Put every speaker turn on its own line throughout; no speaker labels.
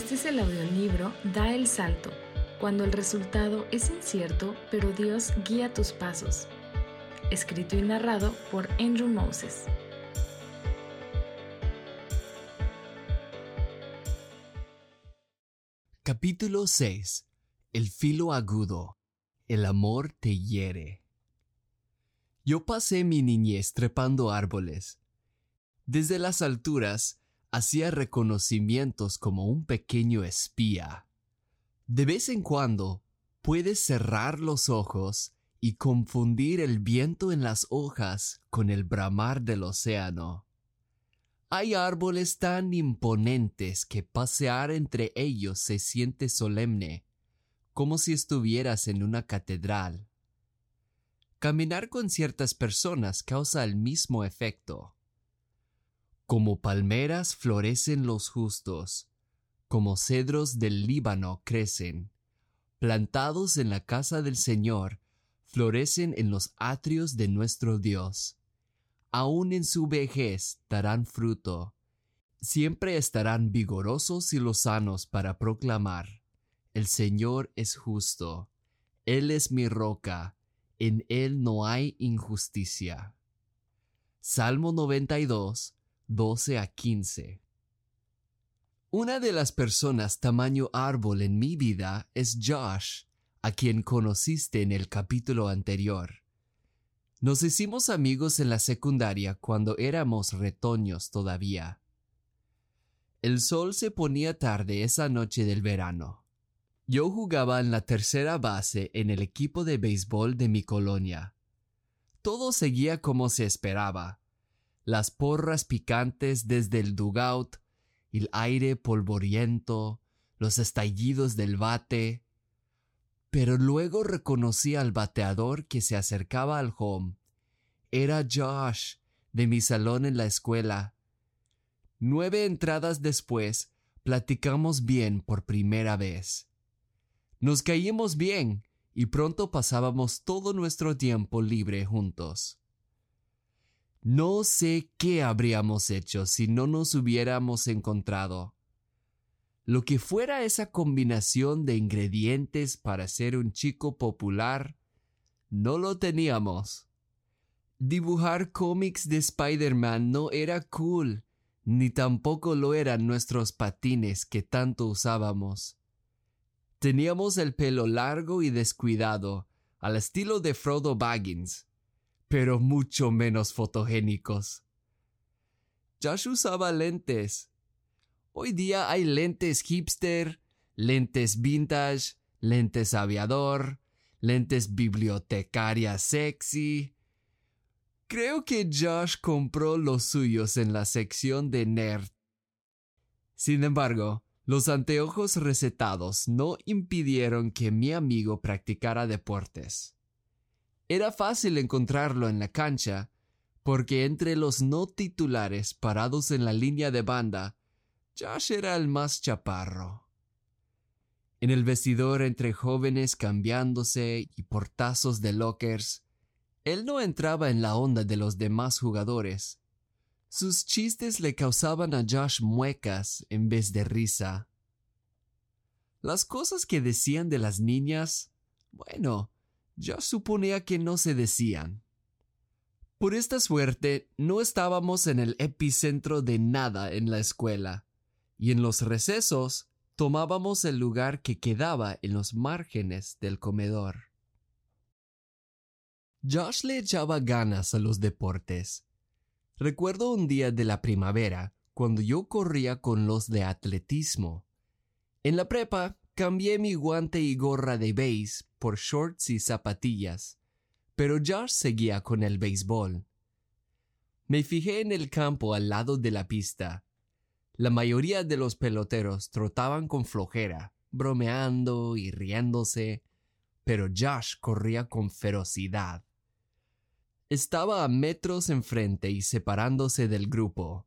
Este es el audiolibro Da el Salto, cuando el resultado es incierto, pero Dios guía tus pasos. Escrito y narrado por Andrew Moses.
Capítulo 6. El filo agudo. El amor te hiere. Yo pasé mi niñez trepando árboles. Desde las alturas hacía reconocimientos como un pequeño espía. De vez en cuando puedes cerrar los ojos y confundir el viento en las hojas con el bramar del océano. Hay árboles tan imponentes que pasear entre ellos se siente solemne, como si estuvieras en una catedral. Caminar con ciertas personas causa el mismo efecto. Como palmeras florecen los justos, como cedros del Líbano crecen. Plantados en la casa del Señor, florecen en los atrios de nuestro Dios. Aún en su vejez darán fruto. Siempre estarán vigorosos y lozanos para proclamar, El Señor es justo, Él es mi roca, en Él no hay injusticia. Salmo 92, 12 a 15. Una de las personas tamaño árbol en mi vida es Josh, a quien conociste en el capítulo anterior. Nos hicimos amigos en la secundaria cuando éramos retoños todavía. El sol se ponía tarde esa noche del verano. Yo jugaba en la tercera base en el equipo de béisbol de mi colonia. Todo seguía como se esperaba las porras picantes desde el dugout, el aire polvoriento, los estallidos del bate. Pero luego reconocí al bateador que se acercaba al home. Era Josh, de mi salón en la escuela. Nueve entradas después, platicamos bien por primera vez. Nos caímos bien y pronto pasábamos todo nuestro tiempo libre juntos. No sé qué habríamos hecho si no nos hubiéramos encontrado. Lo que fuera esa combinación de ingredientes para ser un chico popular, no lo teníamos. Dibujar cómics de Spider-Man no era cool, ni tampoco lo eran nuestros patines que tanto usábamos. Teníamos el pelo largo y descuidado, al estilo de Frodo Baggins, pero mucho menos fotogénicos. Josh usaba lentes. Hoy día hay lentes hipster, lentes vintage, lentes aviador, lentes bibliotecaria sexy. Creo que Josh compró los suyos en la sección de nerd. Sin embargo, los anteojos recetados no impidieron que mi amigo practicara deportes. Era fácil encontrarlo en la cancha, porque entre los no titulares parados en la línea de banda, Josh era el más chaparro. En el vestidor entre jóvenes cambiándose y portazos de lockers, él no entraba en la onda de los demás jugadores. Sus chistes le causaban a Josh muecas en vez de risa. Las cosas que decían de las niñas, bueno, yo suponía que no se decían. Por esta suerte, no estábamos en el epicentro de nada en la escuela, y en los recesos tomábamos el lugar que quedaba en los márgenes del comedor. Josh le echaba ganas a los deportes. Recuerdo un día de la primavera cuando yo corría con los de atletismo. En la prepa cambié mi guante y gorra de base por shorts y zapatillas, pero Josh seguía con el béisbol. Me fijé en el campo al lado de la pista. La mayoría de los peloteros trotaban con flojera, bromeando y riéndose, pero Josh corría con ferocidad. Estaba a metros enfrente y separándose del grupo.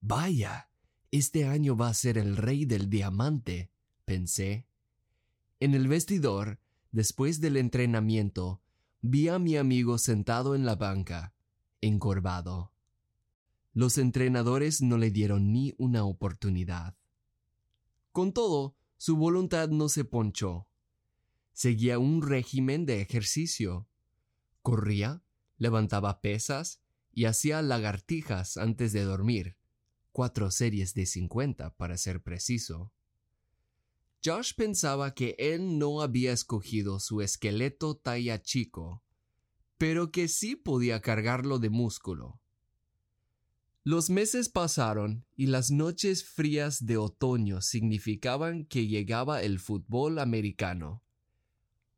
Vaya, este año va a ser el rey del diamante, pensé. En el vestidor, después del entrenamiento, vi a mi amigo sentado en la banca, encorvado. Los entrenadores no le dieron ni una oportunidad. Con todo, su voluntad no se ponchó. Seguía un régimen de ejercicio. Corría, levantaba pesas y hacía lagartijas antes de dormir. Cuatro series de cincuenta, para ser preciso. Josh pensaba que él no había escogido su esqueleto talla chico, pero que sí podía cargarlo de músculo. Los meses pasaron y las noches frías de otoño significaban que llegaba el fútbol americano.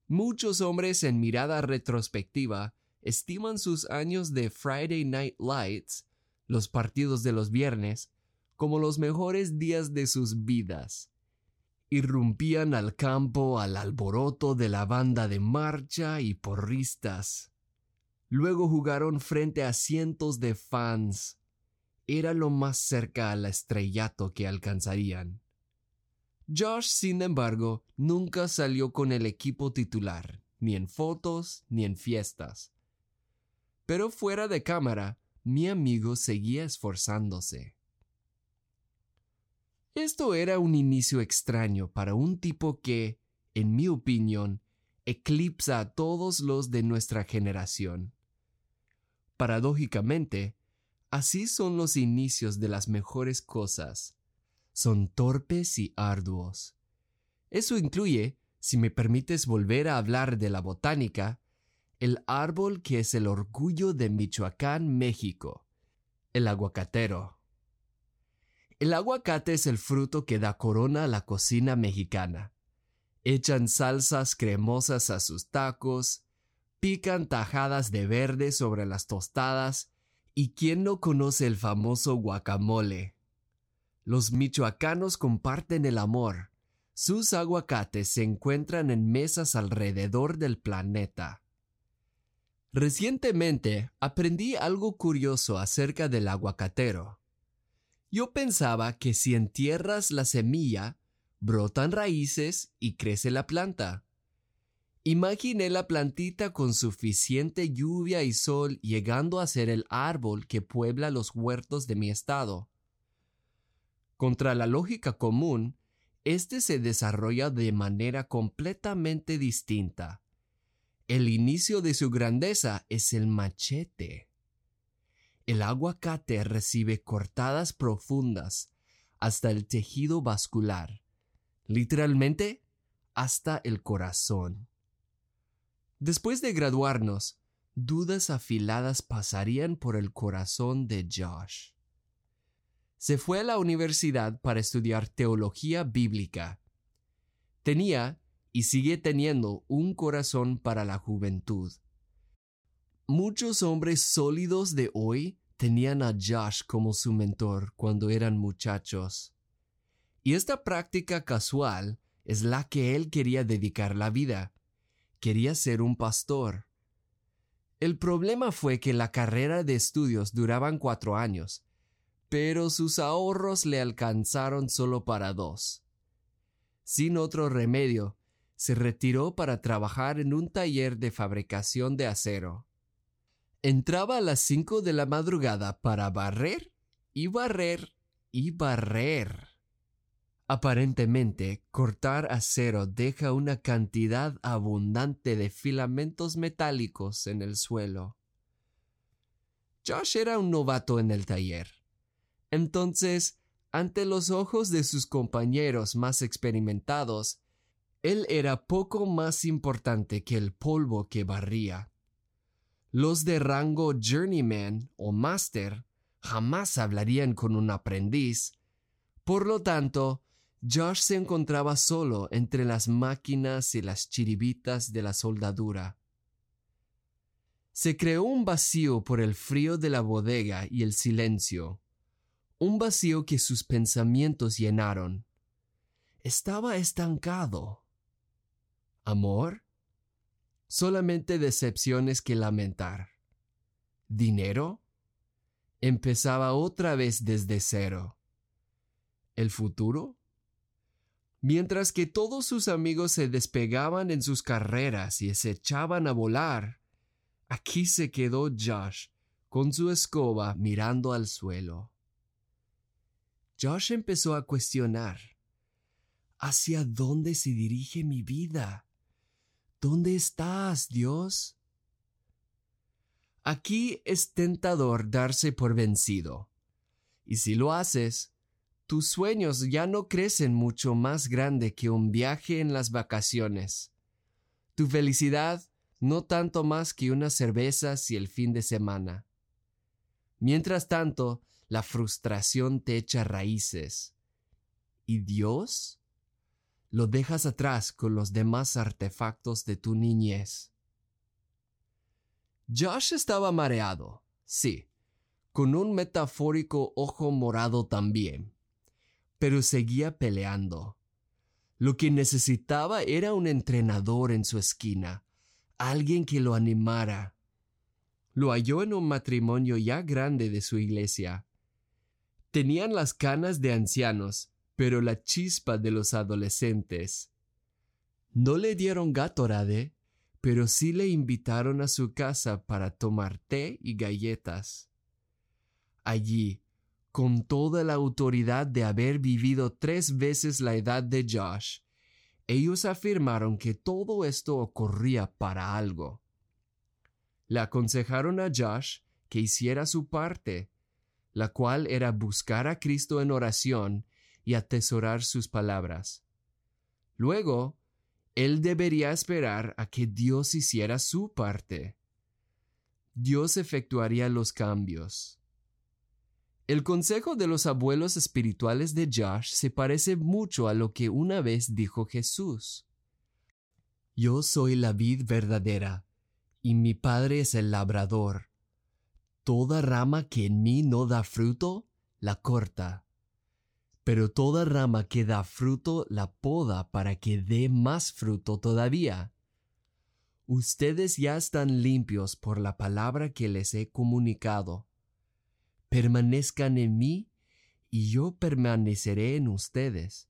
Muchos hombres en mirada retrospectiva estiman sus años de Friday Night Lights, los partidos de los viernes, como los mejores días de sus vidas. Irrumpían al campo al alboroto de la banda de marcha y porristas. Luego jugaron frente a cientos de fans. Era lo más cerca al estrellato que alcanzarían. Josh, sin embargo, nunca salió con el equipo titular, ni en fotos ni en fiestas. Pero fuera de cámara, mi amigo seguía esforzándose. Esto era un inicio extraño para un tipo que, en mi opinión, eclipsa a todos los de nuestra generación. Paradójicamente, así son los inicios de las mejores cosas. Son torpes y arduos. Eso incluye, si me permites volver a hablar de la botánica, el árbol que es el orgullo de Michoacán, México, el aguacatero. El aguacate es el fruto que da corona a la cocina mexicana. Echan salsas cremosas a sus tacos, pican tajadas de verde sobre las tostadas, y quién no conoce el famoso guacamole. Los michoacanos comparten el amor. Sus aguacates se encuentran en mesas alrededor del planeta. Recientemente aprendí algo curioso acerca del aguacatero. Yo pensaba que si entierras la semilla, brotan raíces y crece la planta. Imaginé la plantita con suficiente lluvia y sol llegando a ser el árbol que puebla los huertos de mi estado. Contra la lógica común, este se desarrolla de manera completamente distinta. El inicio de su grandeza es el machete. El aguacate recibe cortadas profundas hasta el tejido vascular, literalmente hasta el corazón. Después de graduarnos, dudas afiladas pasarían por el corazón de Josh. Se fue a la universidad para estudiar teología bíblica. Tenía y sigue teniendo un corazón para la juventud. Muchos hombres sólidos de hoy tenían a Josh como su mentor cuando eran muchachos. Y esta práctica casual es la que él quería dedicar la vida. Quería ser un pastor. El problema fue que la carrera de estudios duraban cuatro años, pero sus ahorros le alcanzaron solo para dos. Sin otro remedio, se retiró para trabajar en un taller de fabricación de acero. Entraba a las cinco de la madrugada para barrer y barrer y barrer. Aparentemente, cortar acero deja una cantidad abundante de filamentos metálicos en el suelo. Josh era un novato en el taller. Entonces, ante los ojos de sus compañeros más experimentados, él era poco más importante que el polvo que barría. Los de rango journeyman o master jamás hablarían con un aprendiz. Por lo tanto, Josh se encontraba solo entre las máquinas y las chiribitas de la soldadura. Se creó un vacío por el frío de la bodega y el silencio, un vacío que sus pensamientos llenaron. Estaba estancado. ¿Amor? Solamente decepciones que lamentar. ¿Dinero? Empezaba otra vez desde cero. ¿El futuro? Mientras que todos sus amigos se despegaban en sus carreras y se echaban a volar, aquí se quedó Josh con su escoba mirando al suelo. Josh empezó a cuestionar. ¿Hacia dónde se dirige mi vida? ¿Dónde estás, Dios? Aquí es tentador darse por vencido. Y si lo haces, tus sueños ya no crecen mucho más grande que un viaje en las vacaciones. Tu felicidad no tanto más que unas cervezas y el fin de semana. Mientras tanto, la frustración te echa raíces. ¿Y Dios? Lo dejas atrás con los demás artefactos de tu niñez. Josh estaba mareado, sí, con un metafórico ojo morado también, pero seguía peleando. Lo que necesitaba era un entrenador en su esquina, alguien que lo animara. Lo halló en un matrimonio ya grande de su iglesia. Tenían las canas de ancianos, pero la chispa de los adolescentes. No le dieron Gatorade, pero sí le invitaron a su casa para tomar té y galletas. Allí, con toda la autoridad de haber vivido tres veces la edad de Josh, ellos afirmaron que todo esto ocurría para algo. Le aconsejaron a Josh que hiciera su parte, la cual era buscar a Cristo en oración y atesorar sus palabras. Luego, él debería esperar a que Dios hiciera su parte. Dios efectuaría los cambios. El consejo de los abuelos espirituales de Josh se parece mucho a lo que una vez dijo Jesús. Yo soy la vid verdadera, y mi Padre es el labrador. Toda rama que en mí no da fruto, la corta. Pero toda rama que da fruto, la poda para que dé más fruto todavía. Ustedes ya están limpios por la palabra que les he comunicado permanezcan en mí y yo permaneceré en ustedes.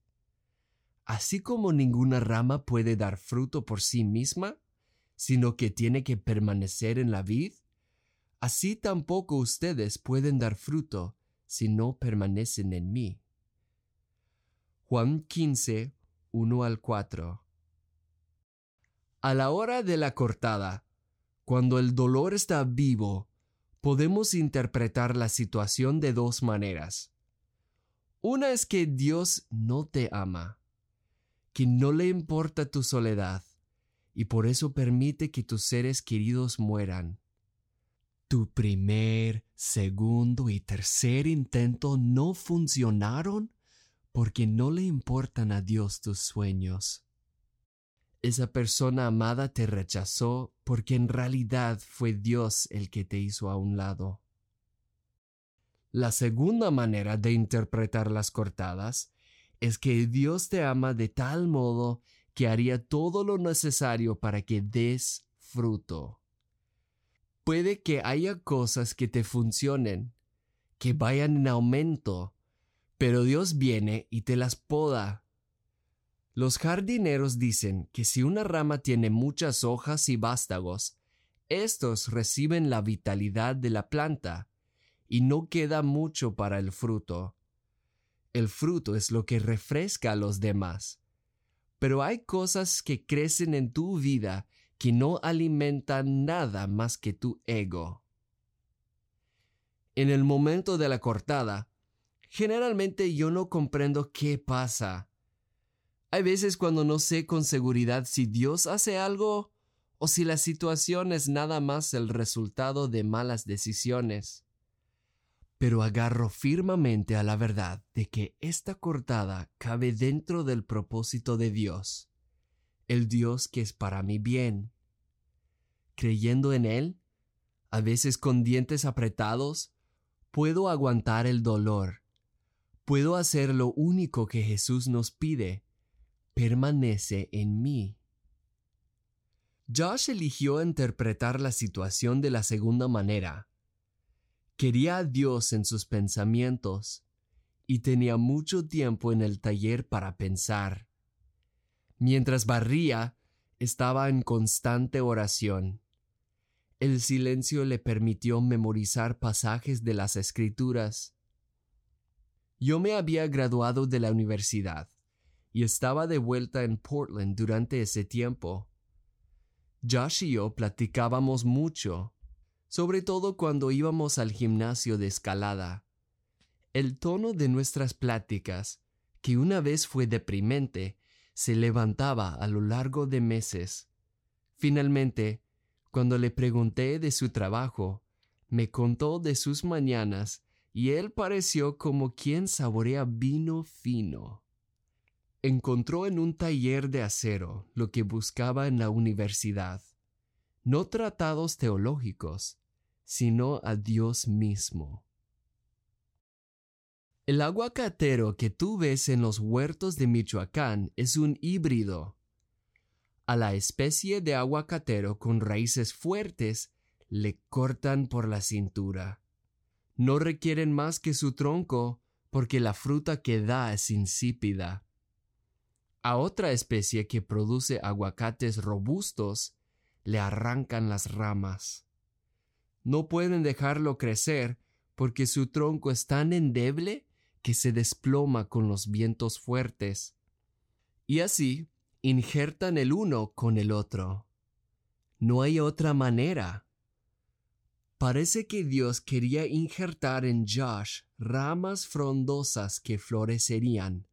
Así como ninguna rama puede dar fruto por sí misma, sino que tiene que permanecer en la vid, así tampoco ustedes pueden dar fruto si no permanecen en mí. Juan 15, 1 al 4 A la hora de la cortada, cuando el dolor está vivo, podemos interpretar la situación de dos maneras. Una es que Dios no te ama, que no le importa tu soledad, y por eso permite que tus seres queridos mueran. Tu primer, segundo y tercer intento no funcionaron porque no le importan a Dios tus sueños esa persona amada te rechazó porque en realidad fue Dios el que te hizo a un lado. La segunda manera de interpretar las cortadas es que Dios te ama de tal modo que haría todo lo necesario para que des fruto. Puede que haya cosas que te funcionen, que vayan en aumento, pero Dios viene y te las poda los jardineros dicen que si una rama tiene muchas hojas y vástagos, estos reciben la vitalidad de la planta y no queda mucho para el fruto. El fruto es lo que refresca a los demás. Pero hay cosas que crecen en tu vida que no alimentan nada más que tu ego. En el momento de la cortada, generalmente yo no comprendo qué pasa hay veces cuando no sé con seguridad si Dios hace algo o si la situación es nada más el resultado de malas decisiones. Pero agarro firmemente a la verdad de que esta cortada cabe dentro del propósito de Dios, el Dios que es para mi bien. Creyendo en Él, a veces con dientes apretados, puedo aguantar el dolor. Puedo hacer lo único que Jesús nos pide, permanece en mí. Josh eligió interpretar la situación de la segunda manera. Quería a Dios en sus pensamientos y tenía mucho tiempo en el taller para pensar. Mientras barría, estaba en constante oración. El silencio le permitió memorizar pasajes de las escrituras. Yo me había graduado de la universidad y estaba de vuelta en Portland durante ese tiempo. Josh y yo platicábamos mucho, sobre todo cuando íbamos al gimnasio de escalada. El tono de nuestras pláticas, que una vez fue deprimente, se levantaba a lo largo de meses. Finalmente, cuando le pregunté de su trabajo, me contó de sus mañanas y él pareció como quien saborea vino fino. Encontró en un taller de acero lo que buscaba en la universidad, no tratados teológicos, sino a Dios mismo. El aguacatero que tú ves en los huertos de Michoacán es un híbrido. A la especie de aguacatero con raíces fuertes le cortan por la cintura. No requieren más que su tronco porque la fruta que da es insípida. A otra especie que produce aguacates robustos le arrancan las ramas. No pueden dejarlo crecer porque su tronco es tan endeble que se desploma con los vientos fuertes. Y así injertan el uno con el otro. No hay otra manera. Parece que Dios quería injertar en Josh ramas frondosas que florecerían,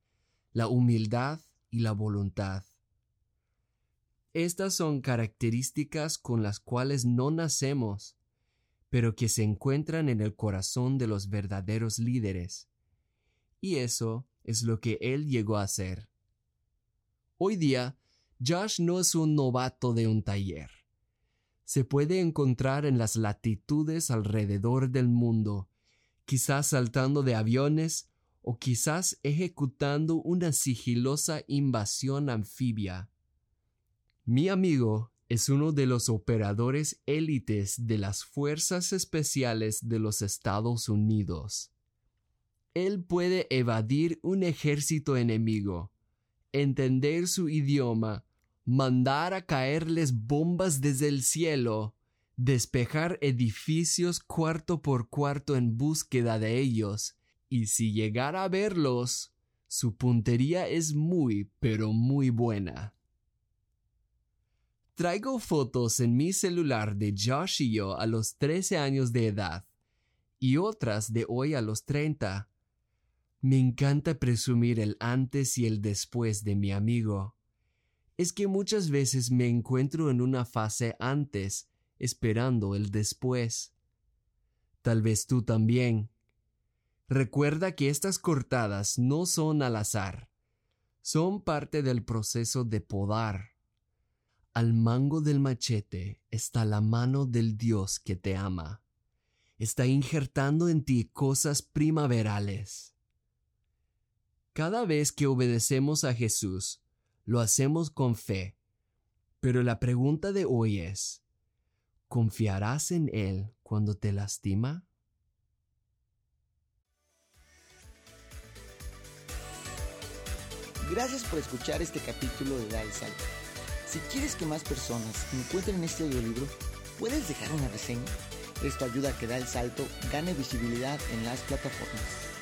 la humildad y la voluntad. Estas son características con las cuales no nacemos, pero que se encuentran en el corazón de los verdaderos líderes. Y eso es lo que él llegó a hacer. Hoy día, Josh no es un novato de un taller se puede encontrar en las latitudes alrededor del mundo, quizás saltando de aviones o quizás ejecutando una sigilosa invasión anfibia. Mi amigo es uno de los operadores élites de las Fuerzas Especiales de los Estados Unidos. Él puede evadir un ejército enemigo, entender su idioma mandar a caerles bombas desde el cielo, despejar edificios cuarto por cuarto en búsqueda de ellos, y si llegara a verlos, su puntería es muy, pero muy buena. Traigo fotos en mi celular de Josh y yo a los 13 años de edad, y otras de hoy a los 30. Me encanta presumir el antes y el después de mi amigo es que muchas veces me encuentro en una fase antes, esperando el después. Tal vez tú también. Recuerda que estas cortadas no son al azar, son parte del proceso de podar. Al mango del machete está la mano del Dios que te ama. Está injertando en ti cosas primaverales. Cada vez que obedecemos a Jesús, lo hacemos con fe. Pero la pregunta de hoy es, ¿confiarás en Él cuando te lastima?
Gracias por escuchar este capítulo de Da el Salto. Si quieres que más personas encuentren este audiolibro, puedes dejar una reseña. Esto ayuda a que Da el Salto gane visibilidad en las plataformas.